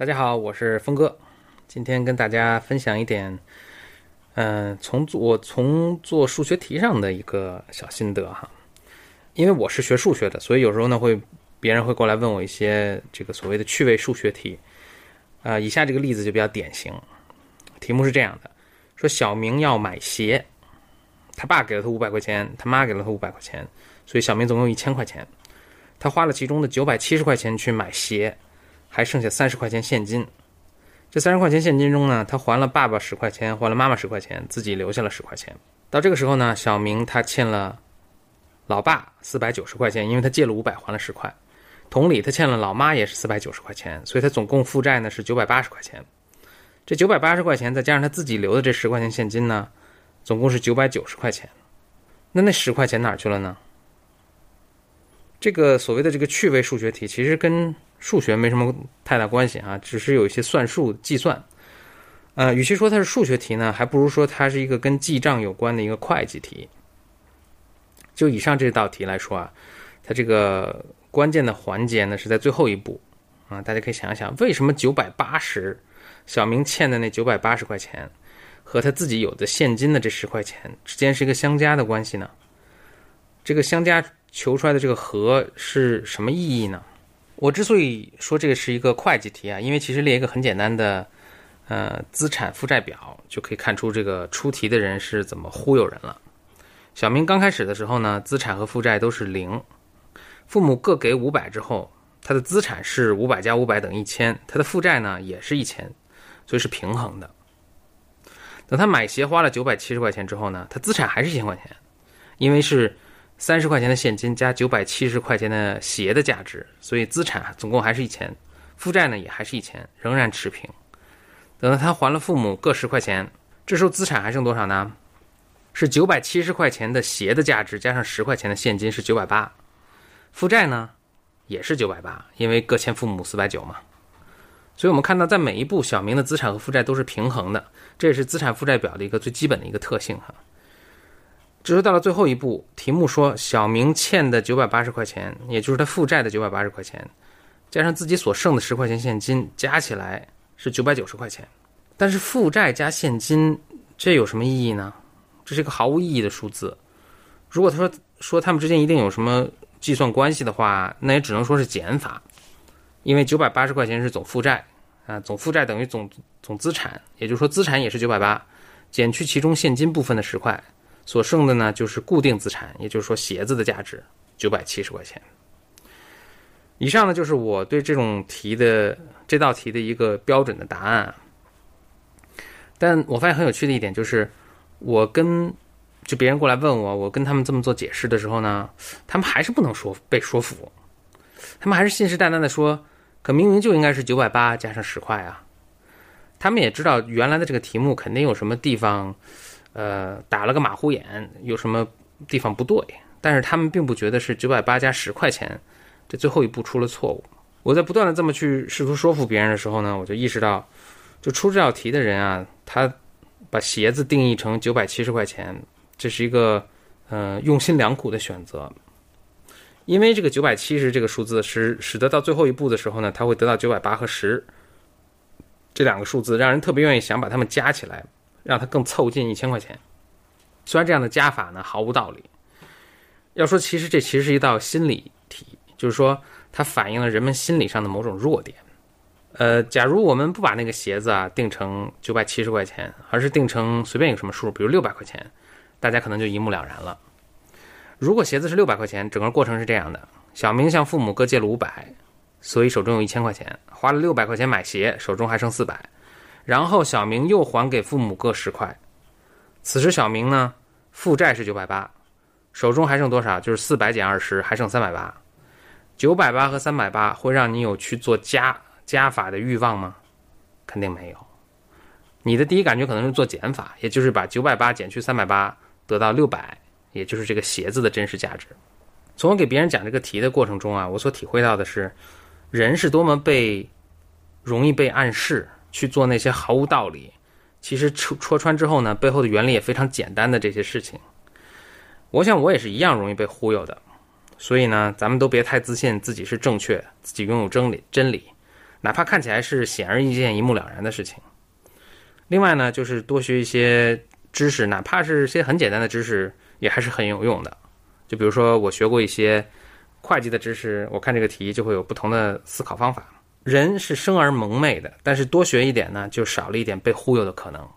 大家好，我是峰哥，今天跟大家分享一点，嗯、从做我从做数学题上的一个小心得哈。因为我是学数学的，所以有时候呢会别人会过来问我一些这个所谓的趣味数学题。啊、以下这个例子就比较典型，题目是这样的：说小明要买鞋，他爸给了他五百块钱，他妈给了他五百块钱，所以小明总共一千块钱，他花了其中的九百七十块钱去买鞋。还剩下三十块钱现金。这三十块钱现金中呢，他还了爸爸十块钱，还了妈妈十块钱，自己留下了十块钱。到这个时候呢，小明他欠了老爸四百九十块钱，因为他借了五百还了十块。同理，他欠了老妈也是四百九十块钱，所以他总共负债呢是九百八十块钱。这九百八十块钱再加上他自己留的这十块钱现金呢，总共是九百九十块钱。那那十块钱哪去了呢？这个所谓的这个趣味数学题，其实跟数学没什么太大关系啊，只是有一些算术计算。呃，与其说它是数学题呢，还不如说它是一个跟记账有关的一个会计题。就以上这道题来说啊，它这个关键的环节呢是在最后一步啊，大家可以想一想，为什么九百八十小明欠的那九百八十块钱和他自己有的现金的这十块钱之间是一个相加的关系呢？这个相加求出来的这个和是什么意义呢？我之所以说这个是一个会计题啊，因为其实列一个很简单的，呃，资产负债表就可以看出这个出题的人是怎么忽悠人了。小明刚开始的时候呢，资产和负债都是零，父母各给五百之后，他的资产是五百加五百等于一千，他的负债呢也是一千，所以是平衡的。等他买鞋花了九百七十块钱之后呢，他资产还是一千块钱，因为是。三十块钱的现金加九百七十块钱的鞋的价值，所以资产总共还是一千，负债呢也还是一千，仍然持平。等到他还了父母各十块钱，这时候资产还剩多少呢？是九百七十块钱的鞋的价值加上十块钱的现金是九百八，负债呢也是九百八，因为各欠父母四百九嘛。所以我们看到，在每一步，小明的资产和负债都是平衡的，这也是资产负债表的一个最基本的一个特性哈。只是到了最后一步，题目说小明欠的九百八十块钱，也就是他负债的九百八十块钱，加上自己所剩的十块钱现金，加起来是九百九十块钱。但是负债加现金，这有什么意义呢？这是一个毫无意义的数字。如果他说说他们之间一定有什么计算关系的话，那也只能说是减法，因为九百八十块钱是总负债啊，总负债等于总总资产，也就是说资产也是九百八，减去其中现金部分的十块。所剩的呢，就是固定资产，也就是说鞋子的价值九百七十块钱。以上呢，就是我对这种题的这道题的一个标准的答案。但我发现很有趣的一点就是，我跟就别人过来问我，我跟他们这么做解释的时候呢，他们还是不能说被说服，他们还是信誓旦旦的说，可明明就应该是九百八加上十块啊。他们也知道原来的这个题目肯定有什么地方。呃，打了个马虎眼，有什么地方不对？但是他们并不觉得是九百八加十块钱，这最后一步出了错误。我在不断的这么去试图说服别人的时候呢，我就意识到，就出这道题的人啊，他把鞋子定义成九百七十块钱，这是一个呃用心良苦的选择。因为这个九百七十这个数字使使得到最后一步的时候呢，他会得到九百八和十这两个数字，让人特别愿意想把它们加起来。让它更凑近一千块钱，虽然这样的加法呢毫无道理。要说，其实这其实是一道心理题，就是说它反映了人们心理上的某种弱点。呃，假如我们不把那个鞋子啊定成九百七十块钱，而是定成随便一个什么数，比如六百块钱，大家可能就一目了然了。如果鞋子是六百块钱，整个过程是这样的：小明向父母各借了五百，所以手中有一千块钱，花了六百块钱买鞋，手中还剩四百。然后小明又还给父母各十块，此时小明呢负债是九百八，手中还剩多少？就是四百减二十，还剩三百八。九百八和三百八会让你有去做加加法的欲望吗？肯定没有。你的第一感觉可能是做减法，也就是把九百八减去三百八，得到六百，也就是这个鞋子的真实价值。从我给别人讲这个题的过程中啊，我所体会到的是，人是多么被容易被暗示。去做那些毫无道理，其实戳戳穿之后呢，背后的原理也非常简单的这些事情。我想我也是一样容易被忽悠的，所以呢，咱们都别太自信自己是正确，自己拥有真理真理。哪怕看起来是显而易见、一目了然的事情。另外呢，就是多学一些知识，哪怕是些很简单的知识，也还是很有用的。就比如说，我学过一些会计的知识，我看这个题就会有不同的思考方法。人是生而蒙昧的，但是多学一点呢，就少了一点被忽悠的可能。